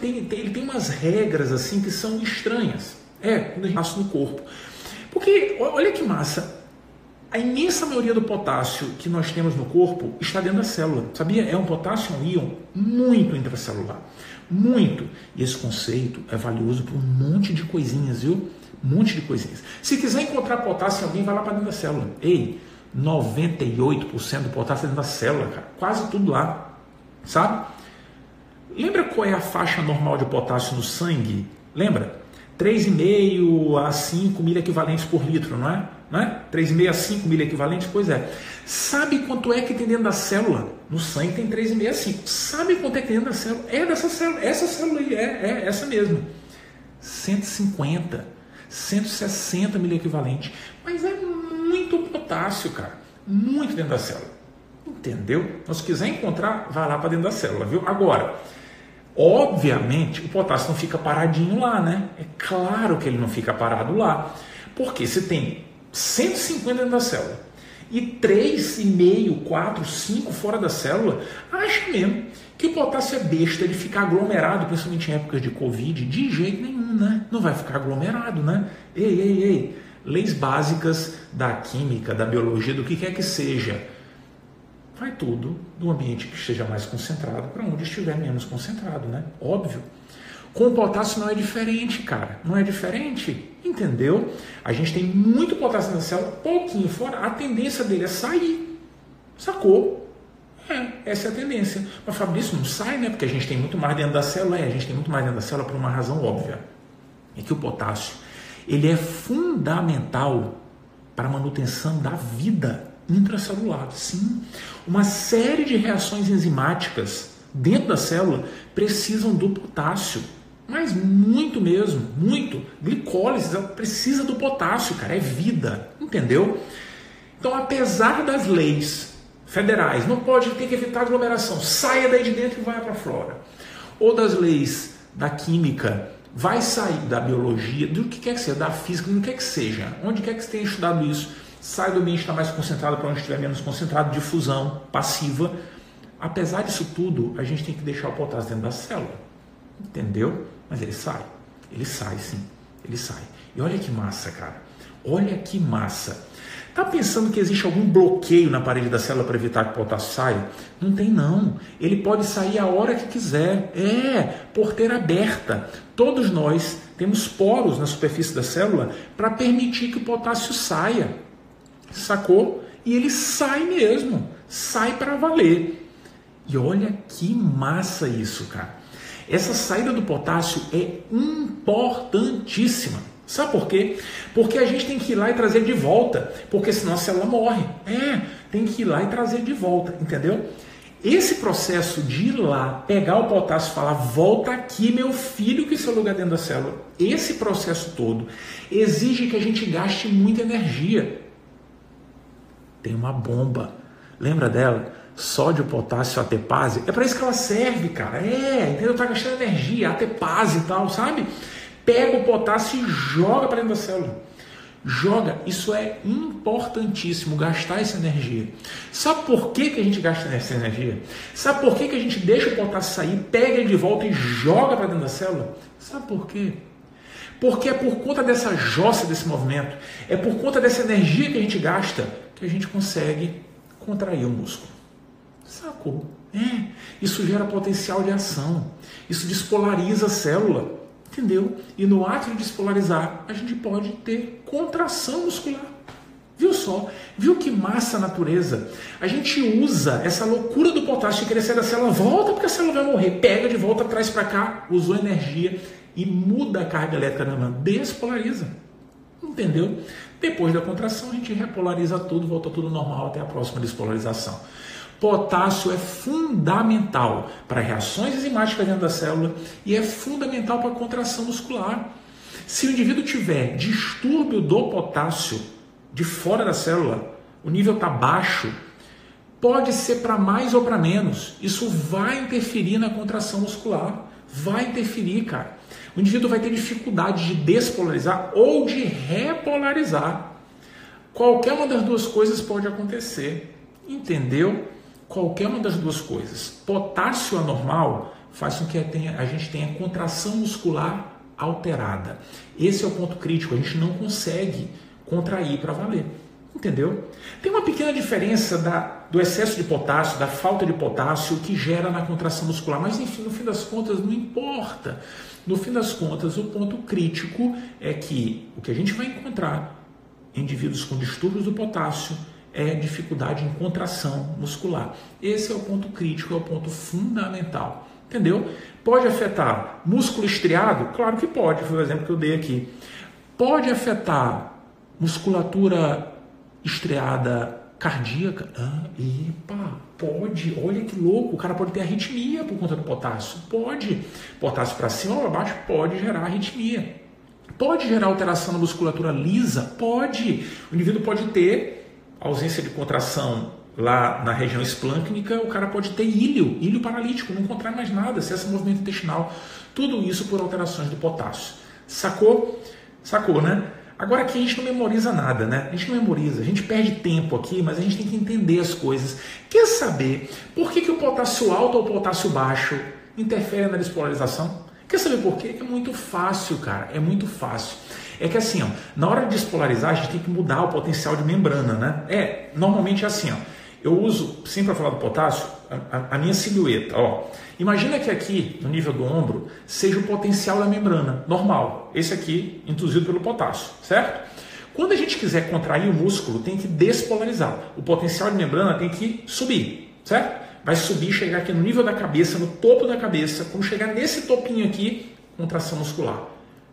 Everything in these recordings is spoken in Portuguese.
tem, tem, ele tem umas regras assim que são estranhas. É, quando a gente passa no corpo. Porque, olha que massa, a imensa maioria do potássio que nós temos no corpo está dentro da célula. Sabia? É um potássio, um íon muito intracelular. Muito. E esse conceito é valioso para um monte de coisinhas, viu? Um monte de coisinhas. Se quiser encontrar potássio em alguém, vai lá para dentro da célula. Ei, 98% do potássio é dentro da célula, cara. Quase tudo lá. Sabe? Lembra qual é a faixa normal de potássio no sangue? Lembra? 3,5 a 5 mil equivalentes por litro, não é? Não é? 3,5 a 5 mil equivalentes? Pois é. Sabe quanto é que tem dentro da célula? No sangue tem 3,5 a 5. Sabe quanto é que tem dentro da célula? É dessa célula. Essa célula aí, é, é essa mesmo. 150, 160 mil equivalentes. Mas é muito potássio, cara. Muito dentro da célula. Entendeu? Então, se quiser encontrar, vai lá para dentro da célula, viu? Agora, Obviamente, o potássio não fica paradinho lá, né? É claro que ele não fica parado lá. Porque se tem 150 dentro da célula e 3,5, 4, 5 fora da célula, acha mesmo que o potássio é besta de ficar aglomerado, principalmente em épocas de Covid, de jeito nenhum, né? Não vai ficar aglomerado, né? Ei, ei, ei. Leis básicas da química, da biologia, do que quer que seja vai tudo do ambiente que esteja mais concentrado para onde estiver menos concentrado, né? Óbvio. Com o potássio não é diferente, cara. Não é diferente, entendeu? A gente tem muito potássio na célula, pouquinho fora, a tendência dele é sair. Sacou? É, essa é a tendência. Mas Fabrício não sai, né? Porque a gente tem muito mais dentro da célula. É, a gente tem muito mais dentro da célula por uma razão óbvia. É que o potássio, ele é fundamental para a manutenção da vida intracelular. Sim, uma série de reações enzimáticas dentro da célula precisam do potássio. Mas muito mesmo, muito. Glicólise precisa do potássio, cara, é vida, entendeu? Então, apesar das leis federais, não pode ter que evitar aglomeração, saia daí de dentro e vai para fora. Ou das leis da química, vai sair da biologia, do que quer que seja, da física, do que quer que seja, onde quer que você tenha estudado isso, sai do ambiente está mais concentrado para onde estiver menos concentrado, difusão passiva. Apesar disso tudo, a gente tem que deixar o potássio dentro da célula. Entendeu? Mas ele sai. Ele sai, sim. Ele sai. E olha que massa, cara. Olha que massa. Tá pensando que existe algum bloqueio na parede da célula para evitar que o potássio saia? Não tem não. Ele pode sair a hora que quiser. É, porteira aberta. Todos nós temos poros na superfície da célula para permitir que o potássio saia. Sacou? E ele sai mesmo, sai para valer. E olha que massa isso, cara. Essa saída do potássio é importantíssima. Sabe por quê? Porque a gente tem que ir lá e trazer de volta, porque senão a célula morre. É, tem que ir lá e trazer de volta, entendeu? Esse processo de ir lá, pegar o potássio e falar, volta aqui, meu filho, que seu lugar dentro da célula. Esse processo todo exige que a gente gaste muita energia tem uma bomba. Lembra dela? Sódio, potássio, atepase. É para isso que ela serve, cara. É, entendeu? Tá gastando energia, atepase e tal, sabe? Pega o potássio e joga para dentro da célula. Joga. Isso é importantíssimo, gastar essa energia. Sabe por que, que a gente gasta essa energia? Sabe por que, que a gente deixa o potássio sair, pega ele de volta e joga para dentro da célula? Sabe por quê? Porque é por conta dessa jossa desse movimento, é por conta dessa energia que a gente gasta que a gente consegue contrair o músculo. Sacou? É, isso gera potencial de ação. Isso despolariza a célula. Entendeu? E no ato de despolarizar, a gente pode ter contração muscular. Viu só? Viu que massa a natureza? A gente usa essa loucura do potássio de sair da célula, volta porque a célula vai morrer, pega de volta, traz para cá, usou energia e muda a carga elétrica da mão, despolariza. Entendeu? Depois da contração, a gente repolariza tudo, volta tudo normal até a próxima despolarização. Potássio é fundamental para reações enzimáticas dentro da célula e é fundamental para a contração muscular. Se o indivíduo tiver distúrbio do potássio de fora da célula, o nível está baixo, pode ser para mais ou para menos. Isso vai interferir na contração muscular. Vai interferir, cara o indivíduo vai ter dificuldade de despolarizar ou de repolarizar. Qualquer uma das duas coisas pode acontecer. Entendeu? Qualquer uma das duas coisas. Potássio anormal faz com que a gente tenha contração muscular alterada. Esse é o ponto crítico, a gente não consegue contrair para valer. Entendeu? Tem uma pequena diferença da, do excesso de potássio, da falta de potássio que gera na contração muscular, mas enfim, no fim das contas não importa. No fim das contas, o ponto crítico é que o que a gente vai encontrar em indivíduos com distúrbios do potássio é dificuldade em contração muscular. Esse é o ponto crítico, é o ponto fundamental. Entendeu? Pode afetar músculo estriado? Claro que pode, foi o exemplo que eu dei aqui. Pode afetar musculatura estriada cardíaca? Ah, epa, pode. Olha que louco, o cara pode ter arritmia por conta do potássio. Pode. Potássio para cima ou para baixo pode gerar arritmia. Pode gerar alteração na musculatura lisa? Pode. O indivíduo pode ter ausência de contração lá na região esplâncnica, o cara pode ter ilho, ilho paralítico, não contrai mais nada, cessa movimento intestinal. Tudo isso por alterações do potássio. Sacou? Sacou, né? Agora aqui a gente não memoriza nada, né? A gente não memoriza, a gente perde tempo aqui, mas a gente tem que entender as coisas. Quer saber por que, que o potássio alto ou o potássio baixo interfere na despolarização? Quer saber por quê? É muito fácil, cara, é muito fácil. É que assim, ó, na hora de despolarizar, a gente tem que mudar o potencial de membrana, né? É, normalmente é assim, ó. Eu uso, sempre para falar do potássio, a, a, minha silhueta. Ó. Imagina que aqui, no nível do ombro, seja o potencial da membrana, normal. Esse aqui, induzido pelo potássio, certo? Quando a gente quiser contrair o músculo, tem que despolarizar. O potencial de membrana tem que subir, certo? Vai subir, chegar aqui no nível da cabeça, no topo da cabeça. Quando chegar nesse topinho aqui, contração muscular.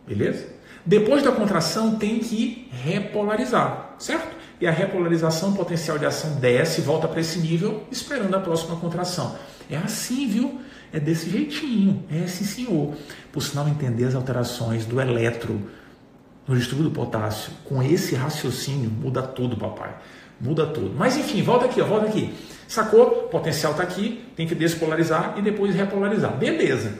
Beleza? Depois da contração, tem que repolarizar, certo? E a repolarização potencial de ação desce, volta para esse nível, esperando a próxima contração. É assim, viu? É desse jeitinho, é assim, senhor. Por sinal, entender as alterações do eletro no distúrbio do potássio, com esse raciocínio, muda tudo, papai. Muda tudo. Mas enfim, volta aqui, ó, volta aqui. Sacou? O potencial está aqui, tem que despolarizar e depois repolarizar. Beleza.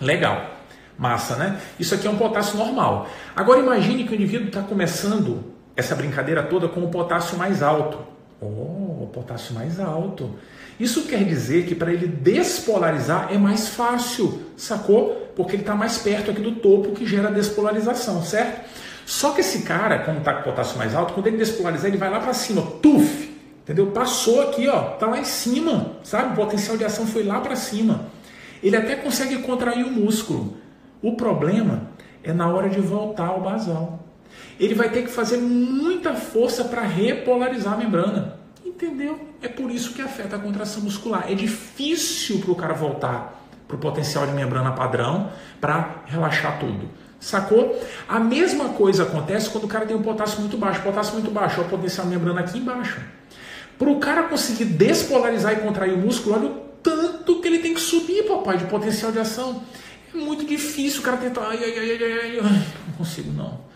Legal. Massa, né? Isso aqui é um potássio normal. Agora imagine que o indivíduo está começando essa brincadeira toda com o potássio mais alto. Oh, o potássio mais alto. Isso quer dizer que para ele despolarizar é mais fácil, sacou? Porque ele está mais perto aqui do topo que gera despolarização, certo? Só que esse cara, como está com o potássio mais alto, quando ele despolarizar, ele vai lá para cima, tuf, entendeu? Passou aqui, ó, tá lá em cima, sabe? O potencial de ação foi lá para cima. Ele até consegue contrair o músculo. O problema é na hora de voltar ao basal ele vai ter que fazer muita força para repolarizar a membrana. Entendeu? É por isso que afeta a contração muscular. É difícil para o cara voltar para o potencial de membrana padrão para relaxar tudo. Sacou? A mesma coisa acontece quando o cara tem um potássio muito baixo. Potássio muito baixo, é o potencial de membrana aqui embaixo. Para o cara conseguir despolarizar e contrair o músculo, olha o tanto que ele tem que subir, papai, de potencial de ação. É muito difícil o cara tentar. Ai, ai, ai, ai, ai. Não consigo, não.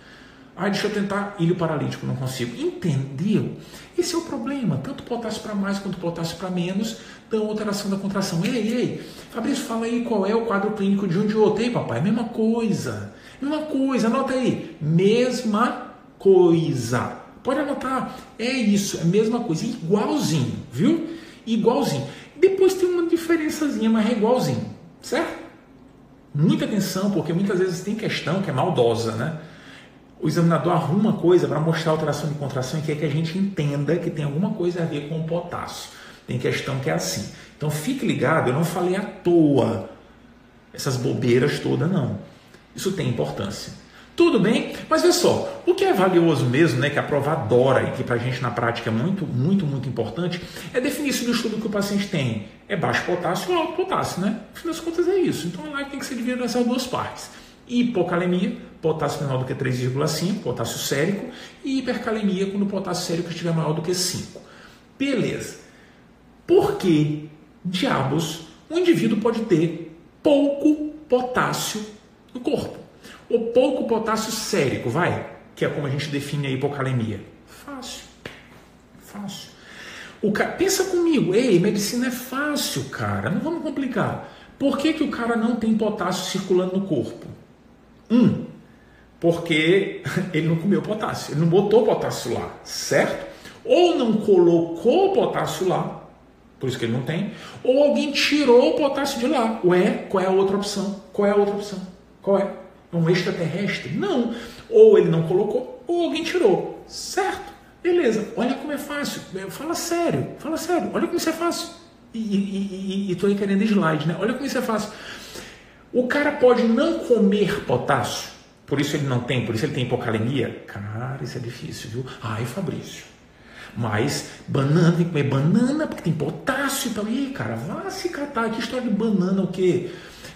Ai, deixa eu tentar ilho paralítico, não consigo. Entendeu? Esse é o problema. Tanto potássio para mais quanto potássio para menos dão alteração da contração. Ei, ei, Fabrício, fala aí qual é o quadro clínico de um de outro. Ei, papai, mesma coisa. Mesma coisa, anota aí. Mesma coisa. Pode anotar. É isso, é a mesma coisa. Igualzinho, viu? Igualzinho. Depois tem uma diferençazinha, mas é igualzinho, certo? Muita atenção, porque muitas vezes tem questão que é maldosa, né? O examinador arruma coisa para mostrar alteração de contração e quer que a gente entenda que tem alguma coisa a ver com o potássio. Tem questão que é assim. Então fique ligado, eu não falei à toa essas bobeiras todas, não. Isso tem importância. Tudo bem, mas vê só, o que é valioso mesmo, né, que a prova adora e que para a gente na prática é muito, muito, muito importante, é definir se o estudo que o paciente tem é baixo potássio ou alto potássio, né? Afinal das contas é isso. Então a live tem que ser dividida nessas duas partes hipocalemia, potássio menor do que 3,5, potássio sérico, e hipercalemia quando o potássio sérico estiver maior do que 5. Beleza. Por que diabos um indivíduo pode ter pouco potássio no corpo? Ou pouco potássio sérico, vai? Que é como a gente define a hipocalemia. Fácil. Fácil. O ca... Pensa comigo, ei, medicina é fácil, cara, não vamos complicar. Por que, que o cara não tem potássio circulando no corpo? Um, porque ele não comeu potássio, ele não botou potássio lá, certo? Ou não colocou potássio lá, por isso que ele não tem, ou alguém tirou o potássio de lá. Ué, qual é a outra opção? Qual é a outra opção? Qual é? É um extraterrestre? Não. Ou ele não colocou, ou alguém tirou. Certo? Beleza. Olha como é fácil. Fala sério. Fala sério. Olha como isso é fácil. E, e, e, e tô aí querendo slide, né? Olha como isso é fácil. O cara pode não comer potássio, por isso ele não tem, por isso ele tem hipocalemia. Cara, isso é difícil, viu? Ai, Fabrício. Mas banana, tem que comer banana porque tem potássio e tal. Ih, cara, vá se catar. Que história de banana o quê?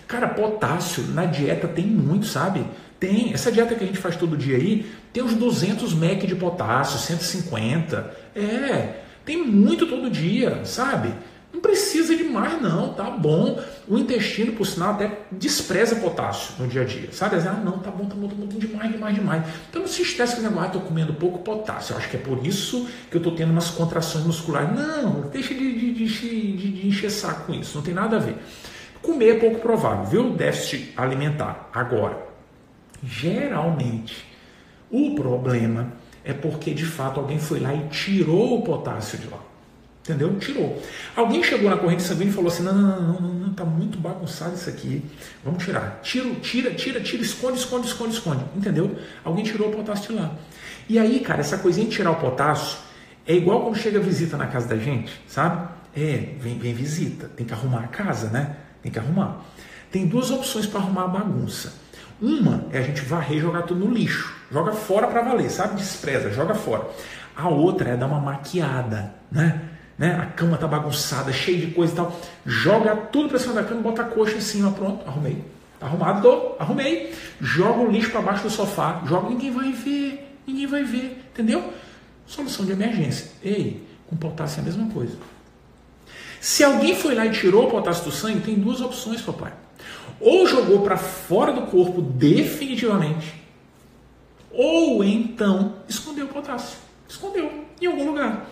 Cara, potássio na dieta tem muito, sabe? Tem. Essa dieta que a gente faz todo dia aí tem uns 200 mEq de potássio, 150. É, tem muito todo dia, sabe? Não precisa de mais, não, tá bom. O intestino, por sinal, até despreza potássio no dia a dia, sabe? Ah, não, tá bom, tá bom, tá bom, demais, demais, demais. Então não se estresse com o negócio, ah, tô comendo pouco potássio. Eu acho que é por isso que eu tô tendo umas contrações musculares. Não, deixa de, de, de, de, de encher saco com isso, não tem nada a ver. Comer é pouco provável, viu? Déficit alimentar. Agora, geralmente, o problema é porque de fato alguém foi lá e tirou o potássio de lá. Entendeu? Tirou. Alguém chegou na corrente sanguínea e falou assim: não, não, não, não, não, tá muito bagunçado isso aqui. Vamos tirar. Tira, tira, tira, tira, esconde, esconde, esconde, esconde. Entendeu? Alguém tirou o potássio de lá. E aí, cara, essa coisinha de tirar o potássio é igual quando chega visita na casa da gente, sabe? É, vem, vem visita, tem que arrumar a casa, né? Tem que arrumar. Tem duas opções para arrumar a bagunça. Uma é a gente varrer e jogar tudo no lixo. Joga fora para valer, sabe? Despreza, joga fora. A outra é dar uma maquiada, né? Né? A cama tá bagunçada, cheia de coisa e tal. Joga tudo para cima da cama, bota a coxa em cima, pronto, arrumei. Tá arrumado, arrumei. Joga o lixo para baixo do sofá, joga, ninguém vai ver, ninguém vai ver, entendeu? Solução de emergência. Ei, com potássio é a mesma coisa. Se alguém foi lá e tirou o potássio do sangue, tem duas opções, papai. Ou jogou para fora do corpo definitivamente, ou então escondeu o potássio. Escondeu em algum lugar.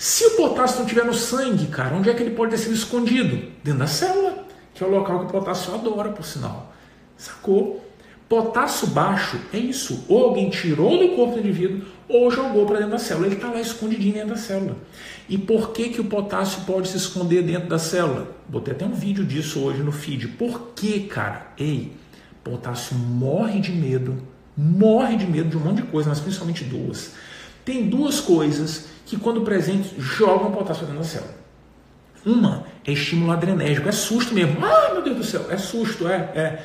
Se o potássio não estiver no sangue, cara, onde é que ele pode ter sido escondido? Dentro da célula, que é o local que o potássio adora, por sinal. Sacou? Potássio baixo é isso. Ou alguém tirou do corpo do indivíduo ou jogou para dentro da célula. Ele está lá escondidinho dentro da célula. E por que, que o potássio pode se esconder dentro da célula? Botei até um vídeo disso hoje no feed. Por que, cara? Ei, potássio morre de medo, morre de medo de um monte de coisa, mas principalmente duas. Tem duas coisas que, quando presentes, jogam potássio dentro da célula. Uma é estímulo adrenérgico, é susto mesmo. Ah, meu Deus do céu, é susto, é. é.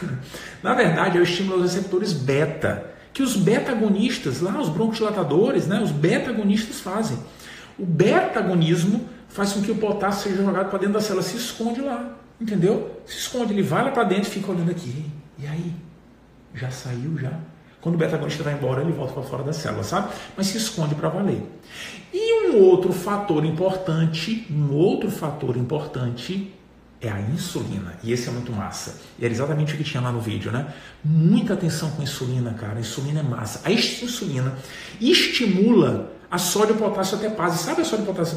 Na verdade, é o estímulo aos receptores beta, que os beta-agonistas, lá, os broncodilatadores, né, os beta-agonistas fazem. O beta-agonismo faz com que o potássio seja jogado para dentro da célula, se esconde lá, entendeu? Se esconde, ele vai lá para dentro e fica olhando aqui. E aí? Já saiu já? Quando o beta-agonista vai embora, ele volta para fora da célula, sabe? Mas se esconde para valer. E um outro fator importante, um outro fator importante é a insulina. E esse é muito massa. E era exatamente o que tinha lá no vídeo, né? Muita atenção com insulina, cara. A insulina é massa. A insulina estimula a sódio potássio até. Sabe a sódio potássio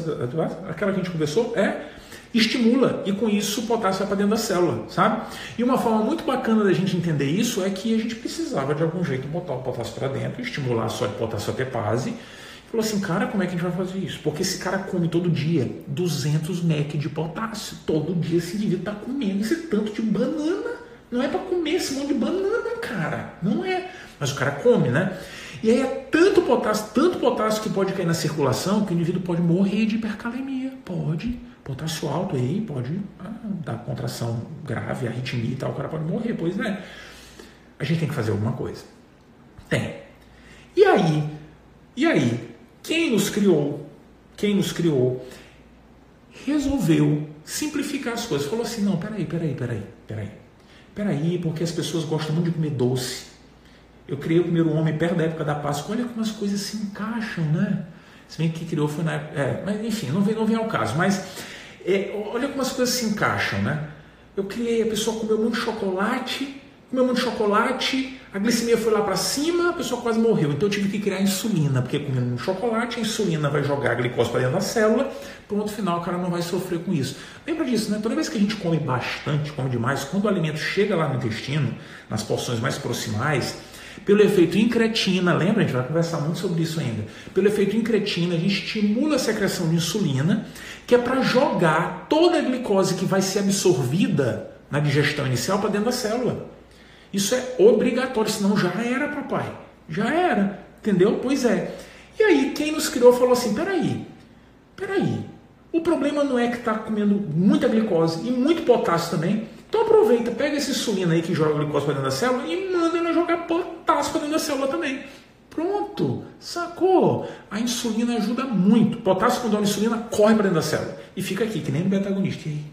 aquela que a gente conversou? É estimula e com isso o potássio vai para dentro da célula, sabe? E uma forma muito bacana da gente entender isso é que a gente precisava de algum jeito botar o potássio para dentro, estimular a sódio potássio até pase. Falou assim, cara, como é que a gente vai fazer isso? Porque esse cara come todo dia 200 mEq de potássio. Todo dia esse indivíduo está comendo esse tanto de banana. Não é para comer esse monte de banana, cara. Não é. Mas o cara come, né? E aí é tanto potássio, tanto potássio que pode cair na circulação que o indivíduo pode morrer de hipercalemia. Pode potássio alto aí pode ah, dar contração grave, arritmia e tal, o cara pode morrer, pois é. A gente tem que fazer alguma coisa. Tem. E aí, e aí, quem nos criou, quem nos criou, resolveu simplificar as coisas. Falou assim, não, peraí, peraí, peraí, peraí. Peraí, porque as pessoas gostam muito de comer doce. Eu criei o primeiro homem perto da época da Páscoa. Olha como as coisas se encaixam, né? Se bem que criou foi na época. É, mas enfim, não vem, não vem ao caso. Mas é, olha como as coisas se encaixam, né? Eu criei, a pessoa comeu muito chocolate, comeu muito chocolate, a glicemia foi lá para cima, a pessoa quase morreu. Então eu tive que criar insulina, porque comendo muito chocolate, a insulina vai jogar a glicose para dentro da célula, ponto final, o cara não vai sofrer com isso. Lembra disso, né? Toda vez que a gente come bastante, come demais, quando o alimento chega lá no intestino, nas porções mais proximais, pelo efeito incretina, lembra? A gente vai conversar muito sobre isso ainda. Pelo efeito incretina, a gente estimula a secreção de insulina, que é para jogar toda a glicose que vai ser absorvida na digestão inicial para dentro da célula. Isso é obrigatório, senão já era, papai. Já era, entendeu? Pois é. E aí, quem nos criou falou assim: peraí, peraí. O problema não é que está comendo muita glicose e muito potássio também. Então aproveita, pega esse insulina aí que joga glicose para dentro da célula e manda ela jogar potássio para dentro da célula também. Pronto, sacou? A insulina ajuda muito. Potássio quando dá insulina corre para dentro da célula e fica aqui, que nem no beta-agonista. E aí,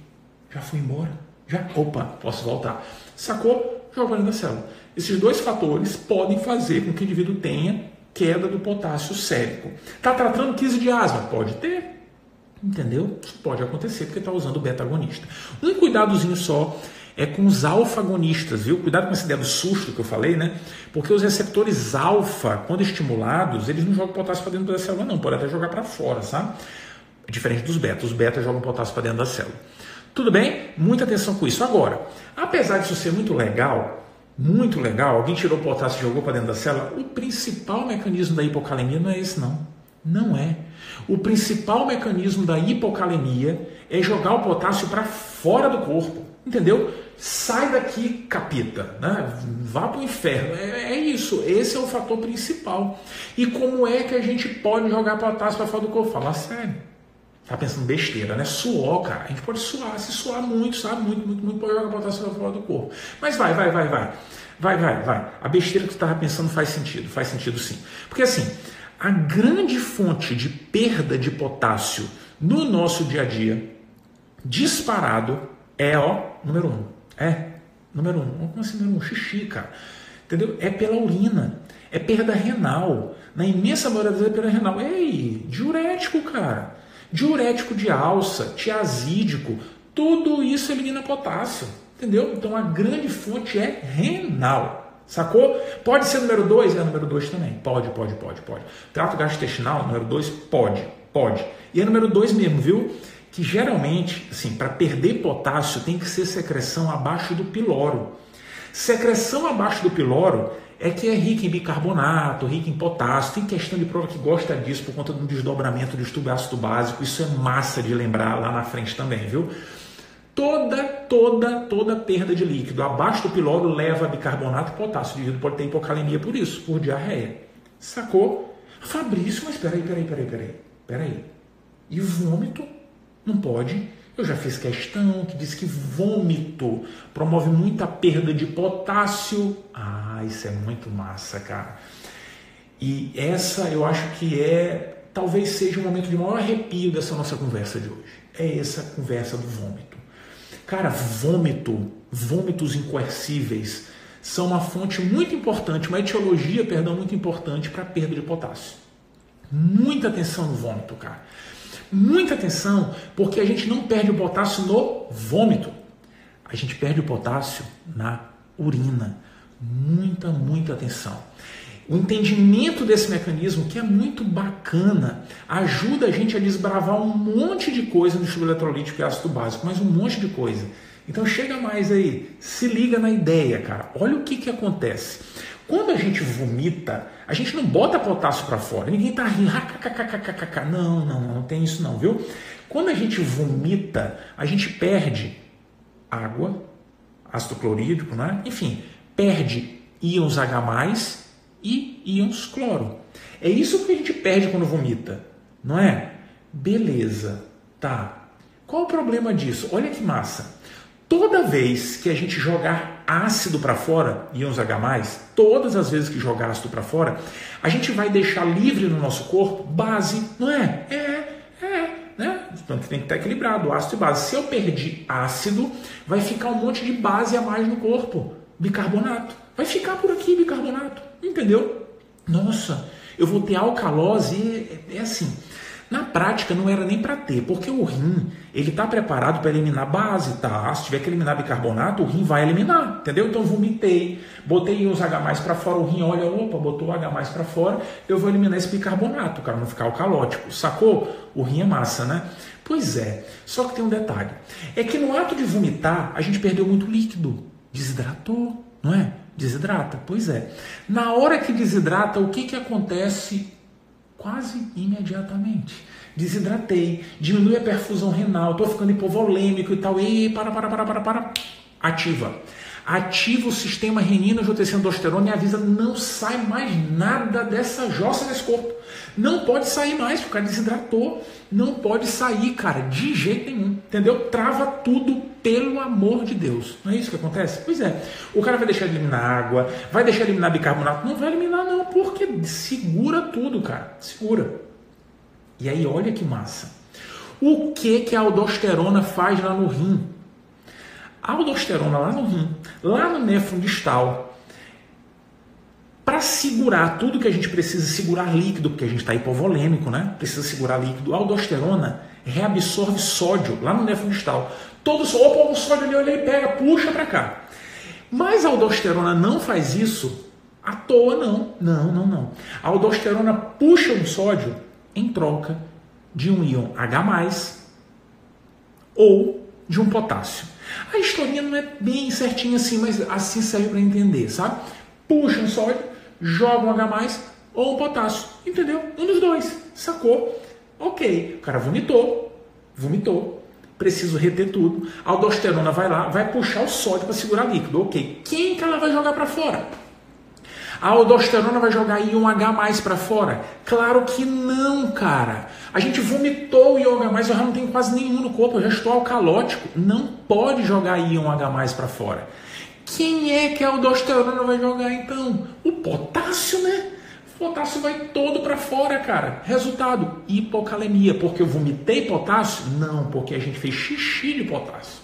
já foi embora? Já? Opa, posso voltar. Sacou? Joga para dentro da célula. Esses dois fatores podem fazer com que o indivíduo tenha queda do potássio sérico. Está tratando crise de asma? Pode ter. Entendeu? Isso pode acontecer porque está usando o beta-agonista. Um cuidadozinho só é com os alfa-agonistas, viu? Cuidado com essa ideia do susto que eu falei, né? Porque os receptores alfa, quando estimulados, eles não jogam potássio para dentro da célula, não. Pode até jogar para fora, sabe? Diferente dos betas. Os betas jogam potássio para dentro da célula. Tudo bem? Muita atenção com isso. Agora, apesar disso ser muito legal, muito legal, alguém tirou potássio e jogou para dentro da célula, o principal mecanismo da hipocalemia não é esse, não. Não é. O principal mecanismo da hipocalemia é jogar o potássio para fora do corpo. Entendeu? Sai daqui, capita, né? vá para o inferno. É, é, isso, esse é o fator principal. E como é que a gente pode jogar potássio para fora do corpo? Fala sério. Tá pensando besteira, né? Suor, cara. A gente pode suar, se suar muito, sabe? Muito, muito, muito, pode jogar potássio para fora do corpo. Mas vai, vai, vai, vai. Vai, vai, vai. A besteira que tu estava pensando faz sentido, faz sentido sim. Porque assim, a grande fonte de perda de potássio no nosso dia a dia, disparado, é ó, número um. É, número um. Como assim número um? Xixi, cara. Entendeu? É pela urina. É perda renal. Na imensa maioria das vezes é perda renal. Ei, diurético, cara. Diurético de alça, tiazídico, tudo isso elimina potássio. Entendeu? Então a grande fonte é renal. Sacou? Pode ser número 2? É número 2 também. Pode, pode, pode, pode. Trato gastrointestinal, número 2? Pode, pode. E é número 2 mesmo, viu? Que geralmente, assim, para perder potássio tem que ser secreção abaixo do piloro. Secreção abaixo do piloro é que é rica em bicarbonato, rica em potássio. Tem questão de prova que gosta disso por conta do desdobramento do estudo ácido básico. Isso é massa de lembrar lá na frente também, viu? toda, toda, toda perda de líquido abaixo do piloro leva bicarbonato e potássio. O indivíduo pode ter hipocalemia por isso, por diarreia. Sacou? Fabrício, mas peraí, peraí, peraí, peraí, peraí. E vômito? Não pode. Eu já fiz questão que diz que vômito promove muita perda de potássio. Ah, isso é muito massa, cara. E essa eu acho que é, talvez seja o momento de maior arrepio dessa nossa conversa de hoje. É essa conversa do vômito. Cara, vômito, vômitos incoercíveis são uma fonte muito importante, uma etiologia, perdão, muito importante para a perda de potássio. Muita atenção no vômito, cara. Muita atenção, porque a gente não perde o potássio no vômito. A gente perde o potássio na urina. Muita, muita atenção. O entendimento desse mecanismo, que é muito bacana, ajuda a gente a desbravar um monte de coisa no estudo eletrolítico e ácido básico, mas um monte de coisa. Então chega mais aí, se liga na ideia, cara. Olha o que, que acontece. Quando a gente vomita, a gente não bota potássio para fora. Ninguém tá rindo. Não, não, não, não tem isso não, viu? Quando a gente vomita, a gente perde água, ácido clorídrico, né? Enfim, perde íons H+, e íons cloro. É isso que a gente perde quando vomita, não é? Beleza, tá. Qual o problema disso? Olha que massa. Toda vez que a gente jogar ácido para fora, íons H+, todas as vezes que jogar ácido para fora, a gente vai deixar livre no nosso corpo base, não é? É, é, né? Portanto, tem que estar equilibrado, ácido e base. Se eu perdi ácido, vai ficar um monte de base a mais no corpo, bicarbonato. Vai ficar por aqui bicarbonato. Entendeu? Nossa, eu vou ter alcalose. É, é assim. Na prática não era nem para ter, porque o rim ele está preparado para eliminar base, tá? Se tiver que eliminar bicarbonato, o rim vai eliminar, entendeu? Então vomitei, botei os H+ para fora, o rim olha, opa, botou o H+ para fora, eu vou eliminar esse bicarbonato, cara, não ficar alcalótico, sacou? O rim é massa, né? Pois é, só que tem um detalhe, é que no ato de vomitar a gente perdeu muito líquido, desidratou, não é? Desidrata? Pois é. Na hora que desidrata, o que, que acontece quase imediatamente? desidratei, diminui a perfusão renal, estou ficando hipovolêmico e tal. E para, para, para, para, para. Ativa. Ativa o sistema renina, angiotensina, aldosterona e avisa não sai mais nada dessa jossa desse corpo. Não pode sair mais, porque o cara desidratou. Não pode sair, cara, de jeito nenhum. Entendeu? Trava tudo pelo amor de Deus. Não é isso que acontece? Pois é. O cara vai deixar de eliminar água, vai deixar de eliminar bicarbonato. Não vai eliminar, não, porque segura tudo, cara. Segura. E aí, olha que massa. O que, que a aldosterona faz lá no rim? A aldosterona lá no rim, lá no néfron distal, para segurar tudo que a gente precisa segurar líquido, porque a gente está hipovolêmico, né? Precisa segurar líquido. A aldosterona reabsorve sódio lá no néfron distal. Todo opa, o sódio ali, olha aí, pega, puxa para cá. Mas a aldosterona não faz isso à toa, não. Não, não, não. A aldosterona puxa um sódio em troca de um íon H+, ou de um potássio. A historinha não é bem certinha assim, mas assim serve para entender, sabe? Puxa um sódio, joga um H+, ou um potássio, entendeu? Um dos dois, sacou? Ok, o cara vomitou, vomitou, preciso reter tudo. A aldosterona vai lá, vai puxar o sódio para segurar líquido, ok. Quem que ela vai jogar para fora? A aldosterona vai jogar íon H para fora? Claro que não, cara. A gente vomitou o íon H+, eu já não tenho quase nenhum no corpo, eu já estou alcalótico. Não pode jogar íon H+, para fora. Quem é que a aldosterona vai jogar então? O potássio, né? O potássio vai todo para fora, cara. Resultado, hipocalemia. Porque eu vomitei potássio? Não, porque a gente fez xixi de potássio.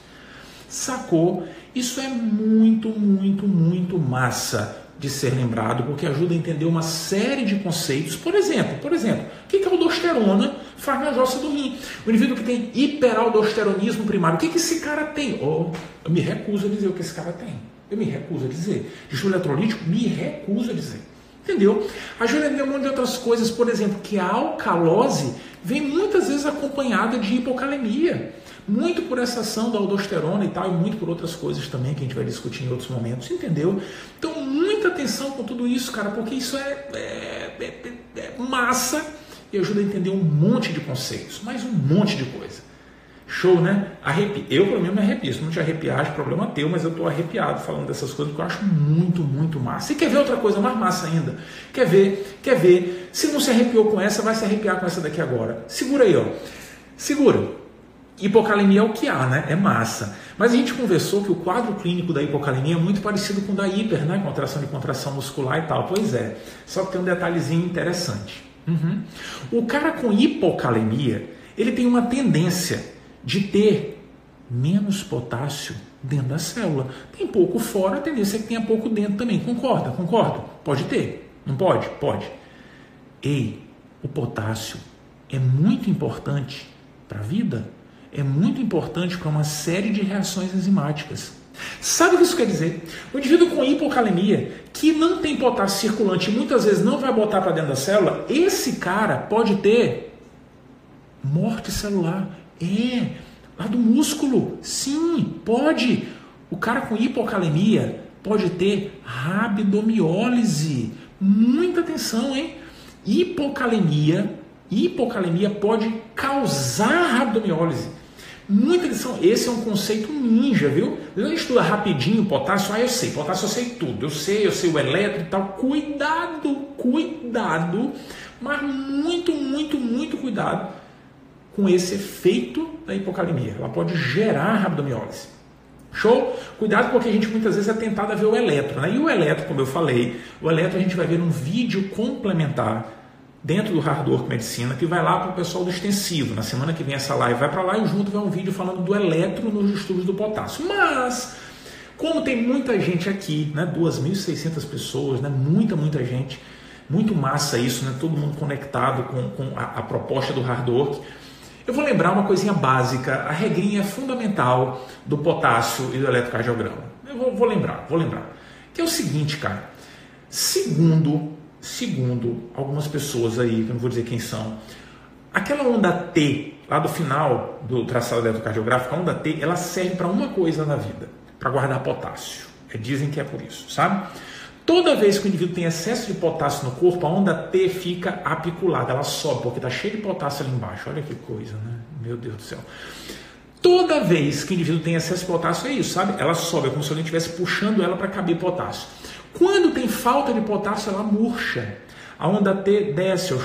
Sacou? Isso é muito, muito, muito massa de ser lembrado, porque ajuda a entender uma série de conceitos. Por exemplo, por exemplo, o que a aldosterona faz na jossa do rim? O indivíduo que tem hiperaldosteronismo primário, o que, que esse cara tem? Oh, eu me recuso a dizer o que esse cara tem. Eu me recuso a dizer. Jejum eletrolítico, me recuso a dizer. Entendeu? A entender um monte de outras coisas, por exemplo, que a alcalose vem muitas vezes acompanhada de hipocalemia. Muito por essa ação da aldosterona e tal, e muito por outras coisas também que a gente vai discutir em outros momentos, entendeu? Então, muita atenção com tudo isso, cara, porque isso é, é, é, é massa e ajuda a entender um monte de conceitos, mais um monte de coisa. Show, né? Arrepi... Eu, pelo menos, me arrepio. Se não te arrepiar, é problema teu, mas eu estou arrepiado falando dessas coisas porque eu acho muito, muito massa. E quer ver outra coisa mais massa ainda? Quer ver? Quer ver? Se não se arrepiou com essa, vai se arrepiar com essa daqui agora. Segura aí, ó. Segura. Hipocalemia é o que há, né? É massa. Mas a gente conversou que o quadro clínico da hipocalemia é muito parecido com o da hiper, né? Contração de contração muscular e tal. Pois é. Só que tem um detalhezinho interessante. Uhum. O cara com hipocalemia, ele tem uma tendência de ter menos potássio dentro da célula. Tem pouco fora, a tendência é que tenha pouco dentro também. Concorda? Concordo? Pode ter. Não pode? Pode. Ei, o potássio é muito importante para a vida é muito importante para uma série de reações enzimáticas. Sabe o que isso quer dizer? O indivíduo com hipocalemia, que não tem potássio circulante e muitas vezes não vai botar para dentro da célula, esse cara pode ter morte celular. É, lá do músculo. Sim, pode. O cara com hipocalemia pode ter rabdomiólise. Muita atenção, hein? Hipocalemia, hipocalemia pode causar rabdomiólise. Muita atenção, esse é um conceito ninja, viu? Gente estuda rapidinho potássio, ah, eu sei, potássio eu sei tudo, eu sei, eu sei o elétrico e tal. Cuidado, cuidado, mas muito, muito, muito cuidado com esse efeito da hipocalemia. Ela pode gerar rabdomiólise. Show? Cuidado porque a gente muitas vezes é tentado a ver o eletro, né? E o eletro, como eu falei, o eletro a gente vai ver num vídeo complementar dentro do Hard Work Medicina, que vai lá para o pessoal do extensivo. Na semana que vem essa live vai para lá e junto vai um vídeo falando do eletro nos estudos do potássio. Mas, como tem muita gente aqui, né, 2.600 pessoas, né, muita, muita gente, muito massa isso, né, todo mundo conectado com, com a, a proposta do Hard Work, eu vou lembrar uma coisinha básica, a regrinha fundamental do potássio e do eletrocardiograma. Eu vou, vou lembrar, vou lembrar. Que é o seguinte, cara. Segundo Segundo algumas pessoas aí, que eu não vou dizer quem são, aquela onda T, lá do final do traçado eletrocardiográfico, a onda T, ela serve para uma coisa na vida, para guardar potássio. É, dizem que é por isso, sabe? Toda vez que o indivíduo tem excesso de potássio no corpo, a onda T fica apiculada, ela sobe, porque está cheio de potássio ali embaixo. Olha que coisa, né? Meu Deus do céu. Toda vez que o indivíduo tem excesso de potássio, é isso, sabe? Ela sobe, é como se alguém estivesse puxando ela para caber potássio. Quando tem falta de potássio, ela murcha. A onda T desce,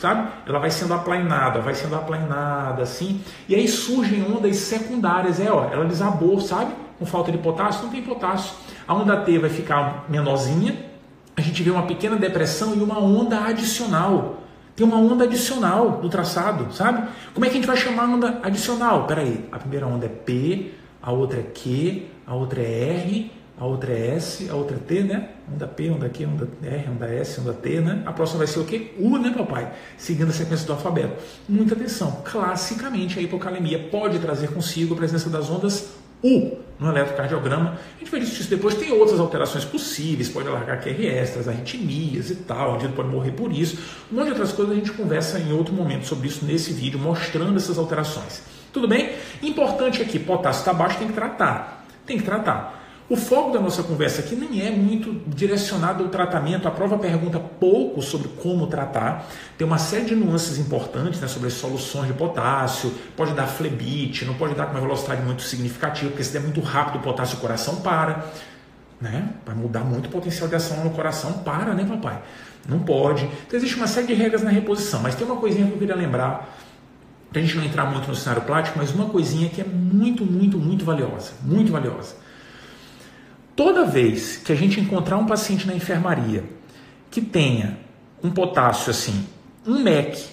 sabe? Ela vai sendo aplainada, vai sendo aplainada, assim. E aí surgem ondas secundárias. É, ó, ela desabou, sabe? Com falta de potássio, não tem potássio. A onda T vai ficar menorzinha. A gente vê uma pequena depressão e uma onda adicional. Tem uma onda adicional do traçado, sabe? Como é que a gente vai chamar a onda adicional? Peraí, a primeira onda é P, a outra é Q, a outra é R, a outra é S, a outra é T, né? Onda P, onda Q, onda R, onda S, onda T, né? A próxima vai ser o quê? U, né, papai? Seguindo a sequência do alfabeto. Muita atenção. Classicamente, a hipocalemia pode trazer consigo a presença das ondas U no eletrocardiograma. A gente vai discutir isso depois. Tem outras alterações possíveis, pode alargar QR extras, arritmias e tal, onde ele pode morrer por isso. Um monte de outras coisas a gente conversa em outro momento sobre isso nesse vídeo, mostrando essas alterações. Tudo bem? Importante aqui, potássio está baixo, tem que tratar. Tem que tratar. O foco da nossa conversa aqui nem é muito direcionado ao tratamento. A prova pergunta pouco sobre como tratar. Tem uma série de nuances importantes né, sobre as soluções de potássio. Pode dar flebite, não pode dar com uma velocidade muito significativa, porque se der muito rápido o potássio, o coração para. Né? Vai mudar muito o potencial de ação no coração. Para, né, papai? Não pode. Então, existe uma série de regras na reposição. Mas tem uma coisinha que eu queria lembrar para a gente não entrar muito no cenário plástico, mas uma coisinha que é muito, muito, muito valiosa, muito valiosa. Toda vez que a gente encontrar um paciente na enfermaria que tenha um potássio assim, um MEC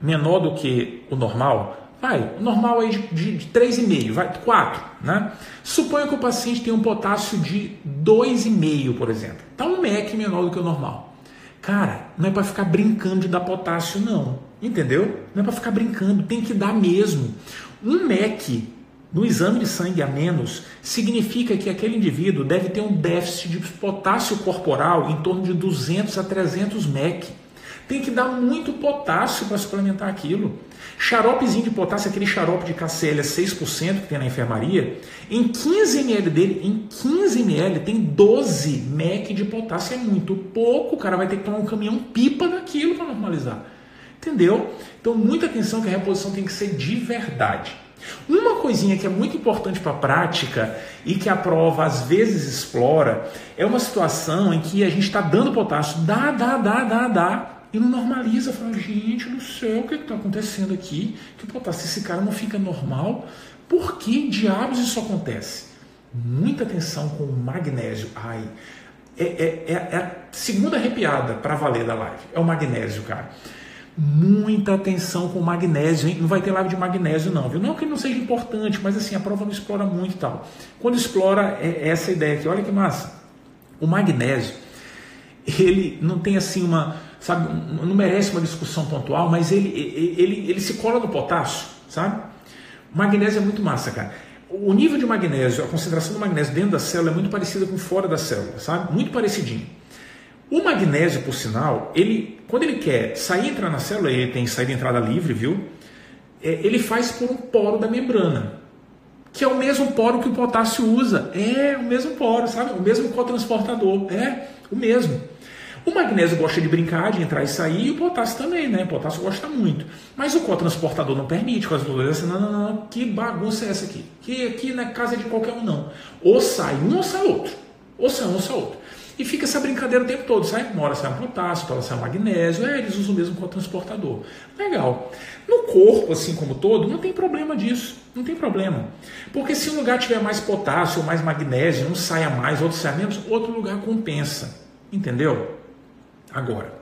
menor do que o normal, vai, o normal é de, de 3,5, vai, 4, né? Suponha que o paciente tem um potássio de 2,5, por exemplo. Tá um MEC menor do que o normal. Cara, não é para ficar brincando de dar potássio, não. Entendeu? Não é para ficar brincando, tem que dar mesmo. Um MEC no exame de sangue a menos, significa que aquele indivíduo deve ter um déficit de potássio corporal em torno de 200 a 300 mEq. Tem que dar muito potássio para suplementar aquilo. Xaropezinho de potássio, aquele xarope de KCl a 6% que tem na enfermaria, em 15 ml dele, em 15 ml tem 12 mEq de potássio, é muito pouco, o cara vai ter que tomar um caminhão pipa daquilo para normalizar. Entendeu? Então, muita atenção que a reposição tem que ser de verdade. Uma coisinha que é muito importante para a prática e que a prova às vezes explora é uma situação em que a gente está dando potássio, dá, dá, dá, dá, dá, e não normaliza. Fala, gente do céu, o que é está acontecendo aqui? Que potássio, esse cara não fica normal? Por que diabos isso acontece? Muita atenção com o magnésio. Ai, é, é, é, é a segunda arrepiada para valer da live. É o magnésio, cara. Muita atenção com magnésio, hein? Não vai ter live de magnésio, não, viu? Não que não seja importante, mas assim, a prova não explora muito e tal. Quando explora é essa ideia aqui, olha que massa. O magnésio, ele não tem assim uma, sabe, não merece uma discussão pontual, mas ele, ele, ele se cola no potássio, sabe? O magnésio é muito massa, cara. O nível de magnésio, a concentração do magnésio dentro da célula é muito parecida com fora da célula, sabe? Muito parecidinho. O magnésio, por sinal, ele, quando ele quer sair e entrar na célula, ele tem saída e entrada livre, viu? É, ele faz por um poro da membrana, que é o mesmo poro que o potássio usa. É o mesmo poro, sabe? O mesmo cotransportador. É o mesmo. O magnésio gosta de brincar, de entrar e sair, e o potássio também, né? O potássio gosta muito. Mas o cotransportador não permite, com as assim, não, não, não, que bagunça é essa aqui? Que aqui na casa de qualquer um, não. Ou sai um ou sai outro. Ou sai um ou sai outro. E fica essa brincadeira o tempo todo, sai? Uma hora sai um potássio, hora sai um magnésio, é, eles usam mesmo como transportador. Legal. No corpo, assim como todo, não tem problema disso, não tem problema. Porque se um lugar tiver mais potássio ou mais magnésio, um saia mais, outro saia menos, outro lugar compensa. Entendeu? Agora,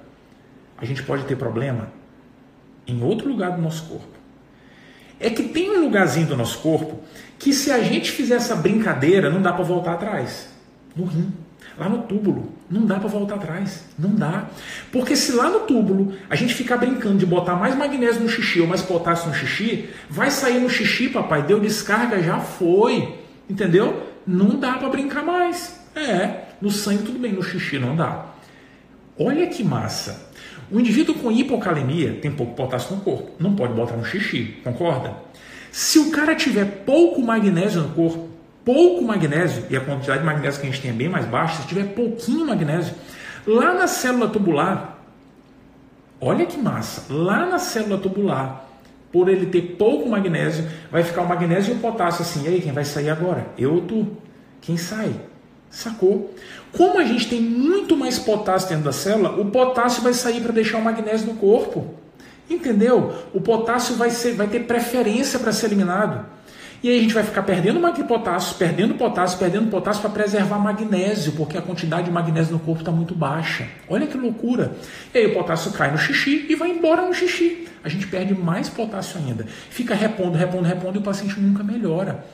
a gente pode ter problema em outro lugar do nosso corpo. É que tem um lugarzinho do nosso corpo que se a gente fizer essa brincadeira, não dá para voltar atrás. No rim lá no túbulo. Não dá para voltar atrás. Não dá. Porque se lá no túbulo a gente ficar brincando de botar mais magnésio no xixi ou mais potássio no xixi, vai sair no xixi, papai, deu descarga, já foi. Entendeu? Não dá para brincar mais. É, no sangue tudo bem, no xixi não dá. Olha que massa. O indivíduo com hipocalemia tem pouco potássio no corpo, não pode botar no xixi, concorda? Se o cara tiver pouco magnésio no corpo, pouco magnésio, e a quantidade de magnésio que a gente tem é bem mais baixa, se tiver pouquinho magnésio, lá na célula tubular, olha que massa, lá na célula tubular, por ele ter pouco magnésio, vai ficar o magnésio e o potássio assim, e aí, quem vai sair agora? Eu ou tu? Quem sai? Sacou? Como a gente tem muito mais potássio dentro da célula, o potássio vai sair para deixar o magnésio no corpo. Entendeu? O potássio vai, ser, vai ter preferência para ser eliminado. E aí a gente vai ficar perdendo potássio, perdendo potássio, perdendo potássio para preservar magnésio, porque a quantidade de magnésio no corpo está muito baixa. Olha que loucura. E aí o potássio cai no xixi e vai embora no xixi. A gente perde mais potássio ainda. Fica repondo, repondo, repondo e o paciente nunca melhora.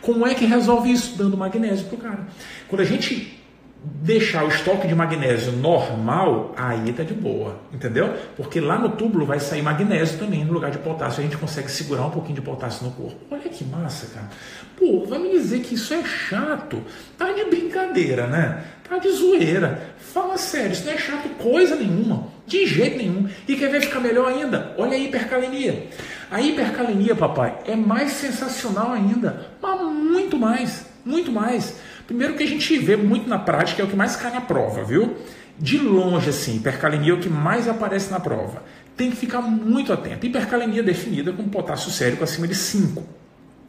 Como é que resolve isso? Dando magnésio para o cara. Quando a gente deixar o estoque de magnésio normal, aí tá de boa, entendeu? Porque lá no túbulo vai sair magnésio também no lugar de potássio, a gente consegue segurar um pouquinho de potássio no corpo. Olha que massa, cara. Pô, vai me dizer que isso é chato. Tá de brincadeira, né? Tá de zoeira. Fala sério, isso não é chato coisa nenhuma, de jeito nenhum. E quer ver ficar melhor ainda? Olha a hipercalemia. A hipercalemia, papai, é mais sensacional ainda, mas muito mais, muito mais. Primeiro que a gente vê muito na prática, é o que mais cai na prova, viu? De longe, assim, hipercalemia é o que mais aparece na prova. Tem que ficar muito atento. Hipercalemia é definida com potássio sérico acima de 5.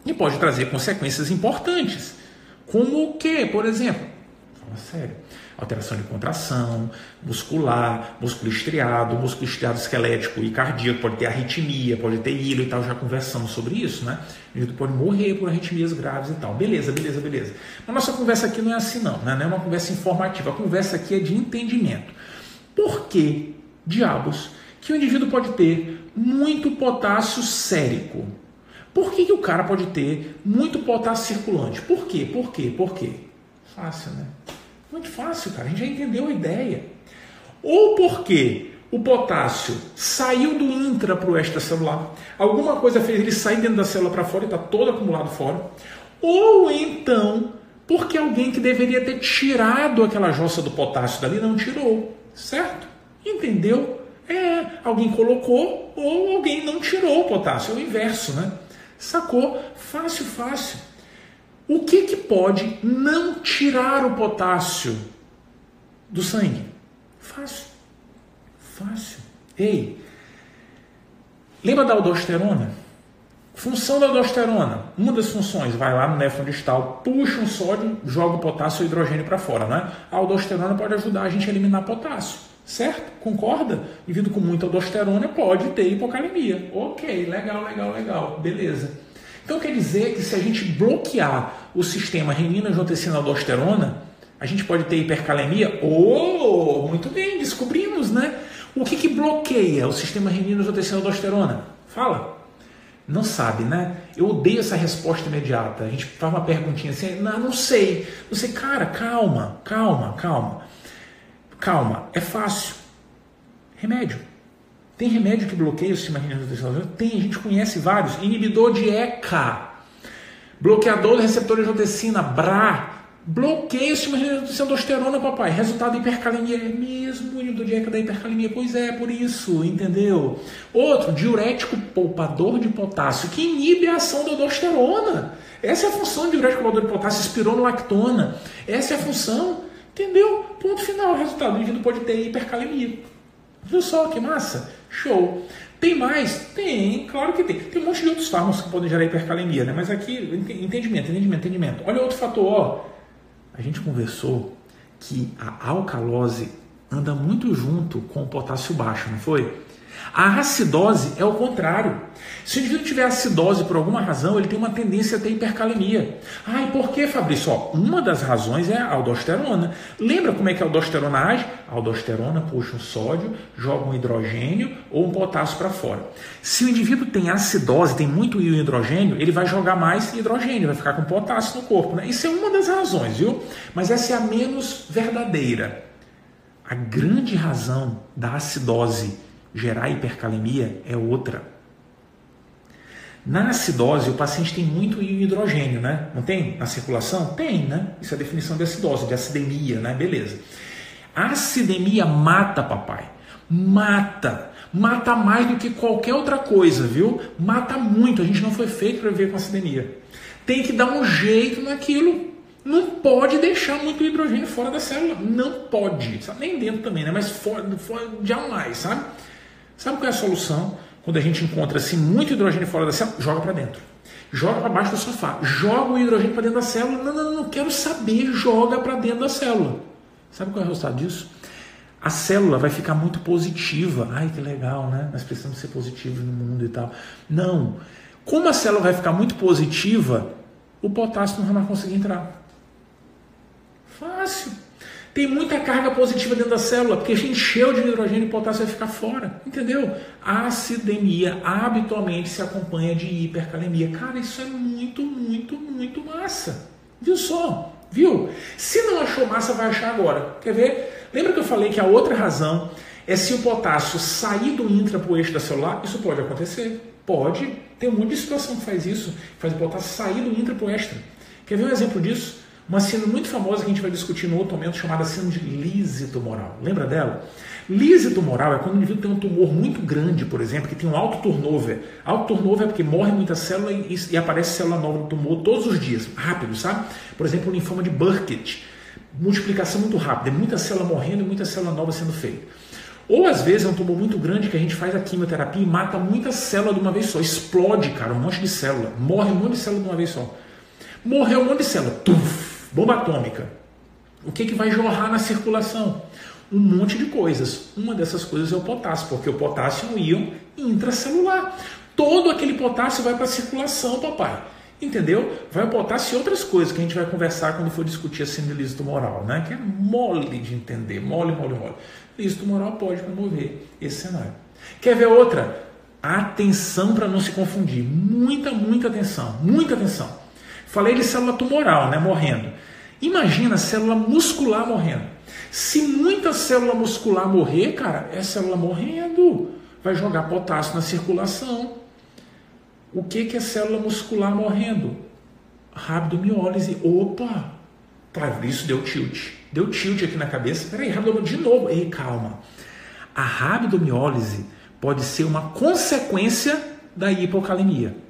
E pode trazer consequências importantes. Como o que, por exemplo? Fala sério alteração de contração, muscular, músculo estriado, músculo estriado esquelético e cardíaco, pode ter arritmia, pode ter hilo e tal, já conversamos sobre isso, né? A gente pode morrer por arritmias graves e tal. Beleza, beleza, beleza. Mas nossa conversa aqui não é assim não, né? não é uma conversa informativa, a conversa aqui é de entendimento. Por que, diabos, que o indivíduo pode ter muito potássio sérico? Por que, que o cara pode ter muito potássio circulante? Por quê? Por quê? Por quê? Fácil, né? Muito fácil, cara. A gente já entendeu a ideia. Ou porque o potássio saiu do intra para o extracelular, alguma coisa fez ele sair dentro da célula para fora e está todo acumulado fora. Ou então porque alguém que deveria ter tirado aquela jossa do potássio dali não tirou, certo? Entendeu? É, alguém colocou ou alguém não tirou o potássio, é o inverso, né? Sacou? Fácil, fácil. O que, que pode não tirar o potássio do sangue? Fácil. Fácil. Ei, lembra da aldosterona? Função da aldosterona, uma das funções, vai lá no néfron distal, puxa um sódio, joga o potássio e o hidrogênio para fora, né? A aldosterona pode ajudar a gente a eliminar potássio, certo? Concorda? Indivíduo com muita aldosterona pode ter hipocalemia. Ok, legal, legal, legal, beleza. Então quer dizer que se a gente bloquear o sistema renina, angiotensina, aldosterona, a gente pode ter hipercalemia? Oh, muito bem, descobrimos, né? O que, que bloqueia o sistema renina, angiotensina, aldosterona? Fala. Não sabe, né? Eu odeio essa resposta imediata. A gente faz uma perguntinha assim, não, não sei. Não sei, cara, calma, calma, calma. Calma, é fácil. Remédio. Tem remédio que bloqueia o sistema renina-angiotensina? Tem, a gente conhece vários. Inibidor de ECA, bloqueador do receptor de angiotensina, BRA, bloqueia o sistema renina-angiotensina papai. Resultado hipercalemia. É mesmo inibidor de ECA da hipercalemia? Pois é, por isso, entendeu? Outro, diurético poupador de potássio, que inibe a ação da aldosterona. Essa é a função do diurético poupador de potássio, espirulolactona. Essa é a função, entendeu? Ponto final. Resultado, o indivíduo pode ter hipercalemia. Viu só que massa? Show. Tem mais? Tem, claro que tem. Tem um monte de outros fármacos que podem gerar hipercalemia, né? Mas aqui, entendimento, entendimento, entendimento. Olha outro fator, ó. A gente conversou que a alcalose anda muito junto com o potássio baixo, não foi? A acidose é o contrário. Se o indivíduo tiver acidose por alguma razão, ele tem uma tendência a ter hipercalemia. Ah, e por que, Fabrício? Ó, uma das razões é a aldosterona. Lembra como é que a aldosterona age? A aldosterona puxa um sódio, joga um hidrogênio ou um potássio para fora. Se o indivíduo tem acidose, tem muito hidrogênio, ele vai jogar mais hidrogênio, vai ficar com potássio no corpo. Né? Isso é uma das razões, viu? Mas essa é a menos verdadeira. A grande razão da acidose gerar hipercalemia é outra. Na acidose, o paciente tem muito hidrogênio, né? Não tem? Na circulação? Tem, né? Isso é a definição de acidose, de acidemia, né? Beleza. A acidemia mata, papai. Mata. Mata mais do que qualquer outra coisa, viu? Mata muito. A gente não foi feito para viver com acidemia. tem que dar um jeito naquilo. Não pode deixar muito hidrogênio fora da célula. Não pode. Sabe? Nem dentro também, né? Mas fora, fora jamais, sabe? Sabe qual é a solução? Quando a gente encontra assim muito hidrogênio fora da célula, joga para dentro. Joga para baixo do sofá. Joga o hidrogênio para dentro da célula. Não, não, não, quero saber. Joga para dentro da célula. Sabe qual é o resultado disso? A célula vai ficar muito positiva. Ai, que legal, né? Nós precisamos ser positivos no mundo e tal. Não. Como a célula vai ficar muito positiva, o potássio não vai mais conseguir entrar. Fácil. Tem muita carga positiva dentro da célula, porque gente encheu de hidrogênio e potássio vai ficar fora. Entendeu? A acidemia habitualmente se acompanha de hipercalemia. Cara, isso é muito, muito, muito massa. Viu só? Viu? Se não achou massa, vai achar agora. Quer ver? Lembra que eu falei que a outra razão é se o potássio sair do intra para o eixo da celular? Isso pode acontecer. Pode. Tem um monte de situação que faz isso. Faz o potássio sair do intra para o extra. Quer ver um exemplo disso? Uma síndrome muito famosa que a gente vai discutir no outro momento, chamada síndrome de lise tumoral. Lembra dela? Lise tumoral é quando o indivíduo tem um tumor muito grande, por exemplo, que tem um alto turnover. Alto turnover é porque morre muita célula e, e aparece célula nova no tumor todos os dias, rápido, sabe? Por exemplo, o linfoma de Burkitt. Multiplicação muito rápida, é muita célula morrendo e muita célula nova sendo feita. Ou às vezes é um tumor muito grande que a gente faz a quimioterapia e mata muita célula de uma vez só. Explode, cara, um monte de célula. Morre um monte de célula de uma vez só. Morreu um monte de célula. Tuf! Bomba atômica. O que, que vai jorrar na circulação? Um monte de coisas. Uma dessas coisas é o potássio, porque o potássio é um íon intracelular. Todo aquele potássio vai para a circulação, papai. Entendeu? Vai o potássio e outras coisas que a gente vai conversar quando for discutir a síndrome tumoral, né? Que é mole de entender, mole, mole, mole. Lísito tumoral pode promover esse cenário. Quer ver outra? Atenção para não se confundir. Muita, muita atenção. Muita atenção. Falei de célula tumoral, né, morrendo. Imagina célula muscular morrendo. Se muita célula muscular morrer, cara, é célula morrendo. Vai jogar potássio na circulação. O que, que é célula muscular morrendo? Rabdomiólise. Opa! Tá, isso deu tilt. Deu tilt aqui na cabeça. Peraí, rabdomiólise de novo. Ei, calma. A rabdomiólise pode ser uma consequência da hipocalemia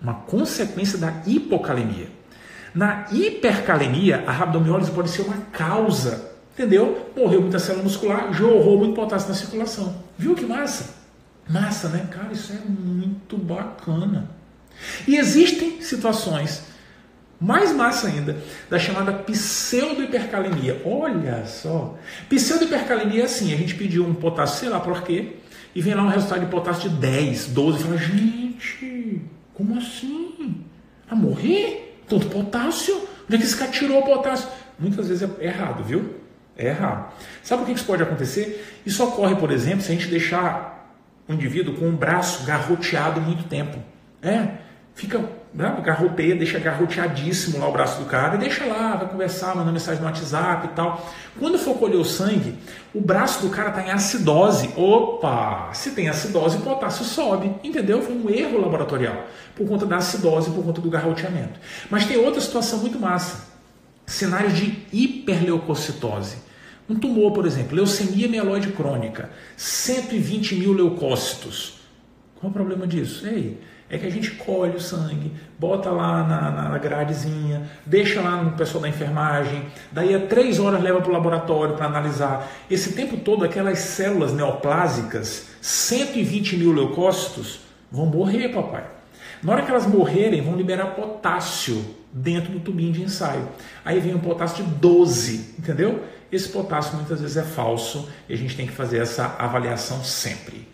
uma consequência da hipocalemia. Na hipercalemia, a rabdomiólise pode ser uma causa, entendeu? Morreu muita célula muscular, jorrou muito potássio na circulação. Viu que massa? Massa, né? Cara, isso é muito bacana. E existem situações mais massa ainda, da chamada pseudo-hipercalemia. Olha só. Pseudo-hipercalemia é assim: a gente pediu um potássio, sei lá por quê, e vem lá um resultado de potássio de 10, 12, e fala, gente, como assim? A morrer? Tanto potássio? Onde é que esse cara tirou o potássio? Muitas vezes é errado, viu? É errado. Sabe por que isso pode acontecer? Isso ocorre, por exemplo, se a gente deixar o indivíduo com o braço garroteado muito tempo. É, fica né, garroteia, deixa garroteadíssimo lá o braço do cara e deixa lá, vai conversar, mandando mensagem no WhatsApp e tal. Quando for colher o sangue, o braço do cara está em acidose. Opa! Se tem acidose, o potássio sobe. Entendeu? Foi um erro laboratorial por conta da acidose, por conta do garroteamento. Mas tem outra situação muito massa. Cenários de hiperleucocitose. Um tumor, por exemplo, leucemia mieloide crônica, 120 mil leucócitos. Qual o problema disso? Ei, é que a gente colhe o sangue, bota lá na, na gradezinha, deixa lá no pessoal da enfermagem, daí a três horas leva para o laboratório para analisar. Esse tempo todo, aquelas células neoplásicas, 120 mil leucócitos, vão morrer, papai. Na hora que elas morrerem, vão liberar potássio dentro do tubinho de ensaio. Aí vem um potássio de 12, entendeu? Esse potássio muitas vezes é falso e a gente tem que fazer essa avaliação sempre.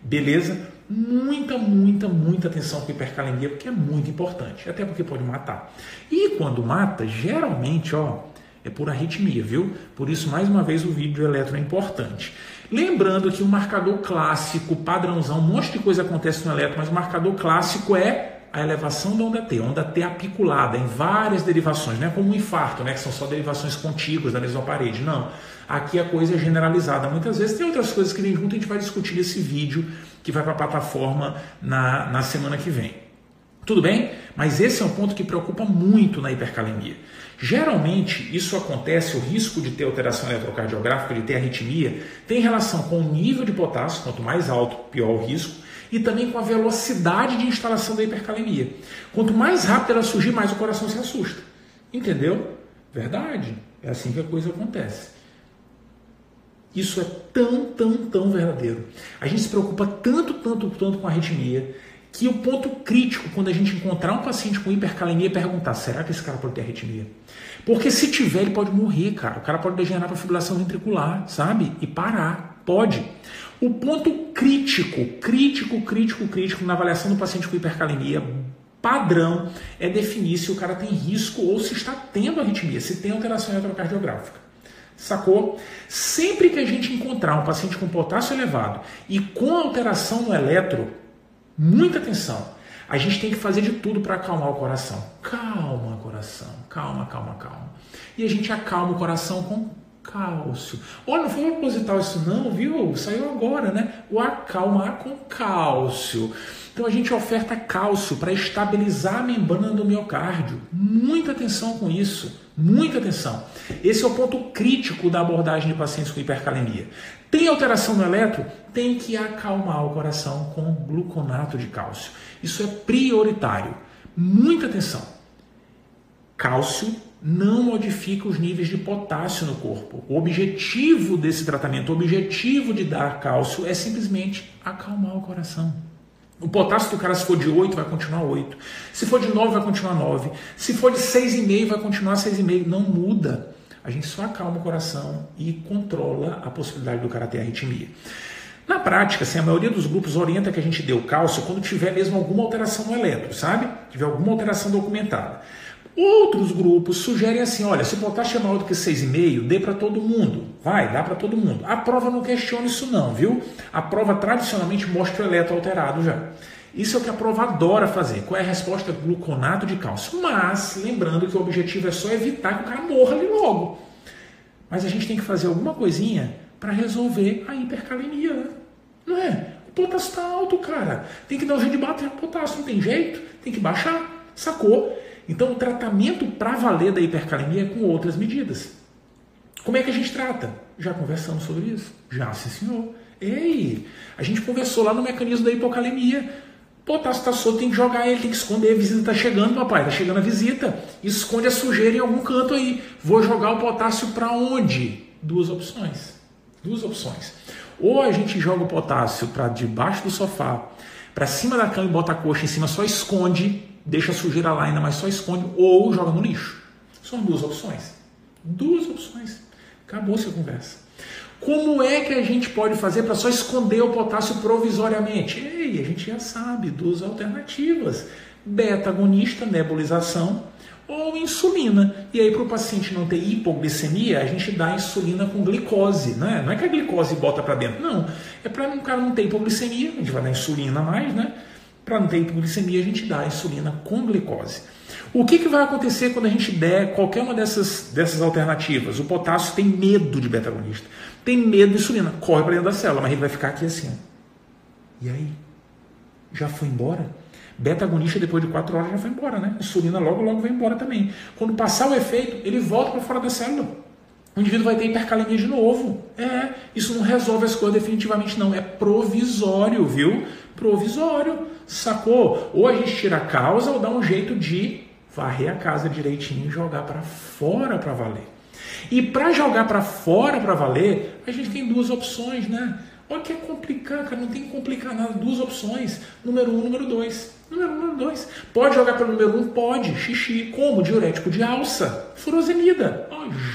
Beleza? Muita, muita, muita atenção com hipercalemia, porque é muito importante, até porque pode matar. E quando mata, geralmente, ó, é por arritmia, viu? Por isso, mais uma vez, o vídeo eletro é importante. Lembrando que o marcador clássico, padrãozão, um monte de coisa acontece no eletro, mas o marcador clássico é a elevação da onda T, onda T apiculada em várias derivações, não é como um infarto, né, que são só derivações contíguas da mesma parede, não. Aqui a coisa é generalizada. Muitas vezes tem outras coisas que vem junto, a gente vai discutir nesse vídeo que vai para a plataforma na, na semana que vem. Tudo bem? Mas esse é um ponto que preocupa muito na hipercalemia. Geralmente, isso acontece, o risco de ter alteração eletrocardiográfica, de ter arritmia, tem relação com o nível de potássio, quanto mais alto, pior o risco, e também com a velocidade de instalação da hipercalemia. Quanto mais rápido ela surgir, mais o coração se assusta. Entendeu? Verdade. É assim que a coisa acontece. Isso é tão, tão, tão verdadeiro. A gente se preocupa tanto, tanto, tanto com a arritmia que o ponto crítico, quando a gente encontrar um paciente com hipercalemia, é perguntar: será que esse cara pode ter arritmia? Porque se tiver, ele pode morrer, cara. O cara pode degenerar para fibrilação ventricular, sabe? E parar. Pode. O ponto crítico, crítico, crítico, crítico na avaliação do paciente com hipercalemia padrão é definir se o cara tem risco ou se está tendo arritmia, se tem alteração eletrocardiográfica. Sacou? Sempre que a gente encontrar um paciente com potássio elevado e com alteração no eletro, muita atenção. A gente tem que fazer de tudo para acalmar o coração. Calma, coração. Calma, calma, calma. E a gente acalma o coração com cálcio. Olha, não foi proposital isso não, viu? Saiu agora, né? O acalmar com cálcio. Então a gente oferta cálcio para estabilizar a membrana do miocárdio. Muita atenção com isso. Muita atenção. Esse é o ponto crítico da abordagem de pacientes com hipercalemia. Tem alteração no eletro? Tem que acalmar o coração com gluconato de cálcio. Isso é prioritário. Muita atenção. Cálcio não modifica os níveis de potássio no corpo. O objetivo desse tratamento, o objetivo de dar cálcio é simplesmente acalmar o coração. O potássio do cara, se for de 8, vai continuar 8. Se for de 9, vai continuar 9. Se for de 6,5, vai continuar 6,5. Não muda. A gente só acalma o coração e controla a possibilidade do cara ter arritmia. Na prática, assim, a maioria dos grupos orienta que a gente dê o cálcio quando tiver mesmo alguma alteração no eletro, sabe? Tiver alguma alteração documentada. Outros grupos sugerem assim: olha, se o potássio é maior do que 6,5, dê para todo mundo. Vai, dá para todo mundo. A prova não questiona isso, não, viu? A prova tradicionalmente mostra o eletro alterado já. Isso é o que a prova adora fazer. Qual é a resposta? Gluconato de cálcio. Mas, lembrando que o objetivo é só evitar que o cara morra ali logo. Mas a gente tem que fazer alguma coisinha para resolver a hipercalemia, né? Não é? O potássio está alto, cara. Tem que dar um jeito de bater o potássio, não tem jeito. Tem que baixar. Sacou? Então, o tratamento para valer da hipercalemia é com outras medidas. Como é que a gente trata? Já conversamos sobre isso? Já, sim, senhor. Ei, a gente conversou lá no mecanismo da hipocalemia. Potássio está solto, tem que jogar ele, tem que esconder. A visita está chegando, papai, está chegando a visita. Esconde a sujeira em algum canto aí. Vou jogar o potássio para onde? Duas opções. Duas opções. Ou a gente joga o potássio para debaixo do sofá, para cima da cama e bota a coxa em cima, só esconde deixa a sujeira lá ainda, mas só esconde ou joga no lixo. São duas opções. Duas opções. Acabou-se a conversa. Como é que a gente pode fazer para só esconder o potássio provisoriamente? Ei, a gente já sabe, duas alternativas: beta-agonista, nebulização, ou insulina. E aí, para o paciente não ter hipoglicemia, a gente dá insulina com glicose. Né? Não é que a glicose bota para dentro, não. É para o cara não ter hipoglicemia, a gente vai dar insulina mais, né? Para não ter hipoglicemia, a gente dá a insulina com glicose. O que, que vai acontecer quando a gente der qualquer uma dessas, dessas alternativas? O potássio tem medo de beta-agonista, tem medo de insulina, corre para dentro da célula, mas ele vai ficar aqui assim. E aí? Já foi embora? Beta-agonista depois de 4 horas já foi embora, né? Insulina logo, logo vai embora também. Quando passar o efeito, ele volta para fora da célula. O indivíduo vai ter hipercalemia de novo. É, isso não resolve as coisas definitivamente, não. É provisório, viu? Provisório, sacou? Ou a gente tira a causa ou dá um jeito de varrer a casa direitinho e jogar para fora para valer. E para jogar para fora para valer, a gente tem duas opções, né? Olha que é complicar, cara, não tem que complicar nada. Duas opções: número um, número dois. Número um, número dois. Pode jogar pelo número um? Pode. Xixi. Como? Diurético de alça. Furosemida.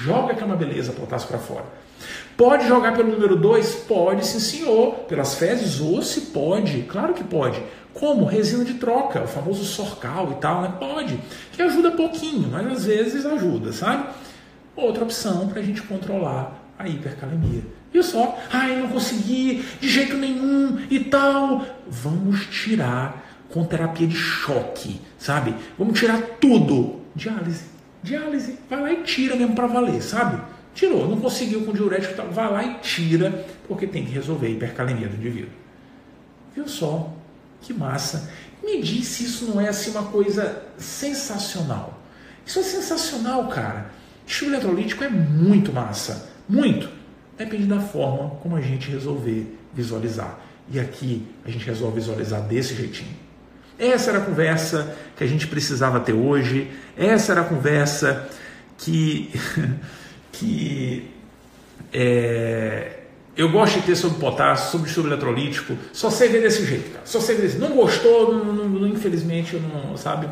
Joga que é uma beleza, potássio para fora. Pode jogar pelo número 2? Pode, sim senhor. Pelas fezes? Ou se pode. Claro que pode. Como? Resina de troca, o famoso sorcal e tal, né? Pode. Que ajuda pouquinho, mas às vezes ajuda, sabe? Outra opção para a gente controlar a hipercalemia. Viu só? Ai, não consegui, de jeito nenhum e tal. Vamos tirar com terapia de choque, sabe? Vamos tirar tudo. Diálise. Diálise. Vai lá e tira mesmo para valer, sabe? Tirou, não conseguiu com diurético, tal. vai lá e tira, porque tem que resolver a hipercalemia do indivíduo. Viu só? Que massa. Me diz se isso não é assim uma coisa sensacional. Isso é sensacional, cara. Estímulo eletrolítico é muito massa. Muito. Depende da forma como a gente resolver visualizar. E aqui a gente resolve visualizar desse jeitinho. Essa era a conversa que a gente precisava ter hoje. Essa era a conversa que, que é, eu gosto de ter sobre potássio, sobre estudo eletrolítico. Só sei ver desse jeito, cara. Só sei ver desse. Não gostou, não, não, infelizmente, não, sabe?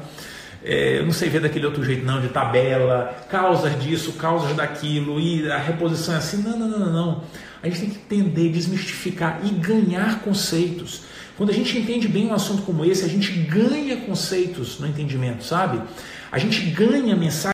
É, eu não sei ver daquele outro jeito, não, de tabela, causas disso, causas daquilo, e a reposição é assim. Não, não, não, não. A gente tem que entender, desmistificar e ganhar conceitos. Quando a gente entende bem um assunto como esse, a gente ganha conceitos no entendimento, sabe? A gente ganha mensagem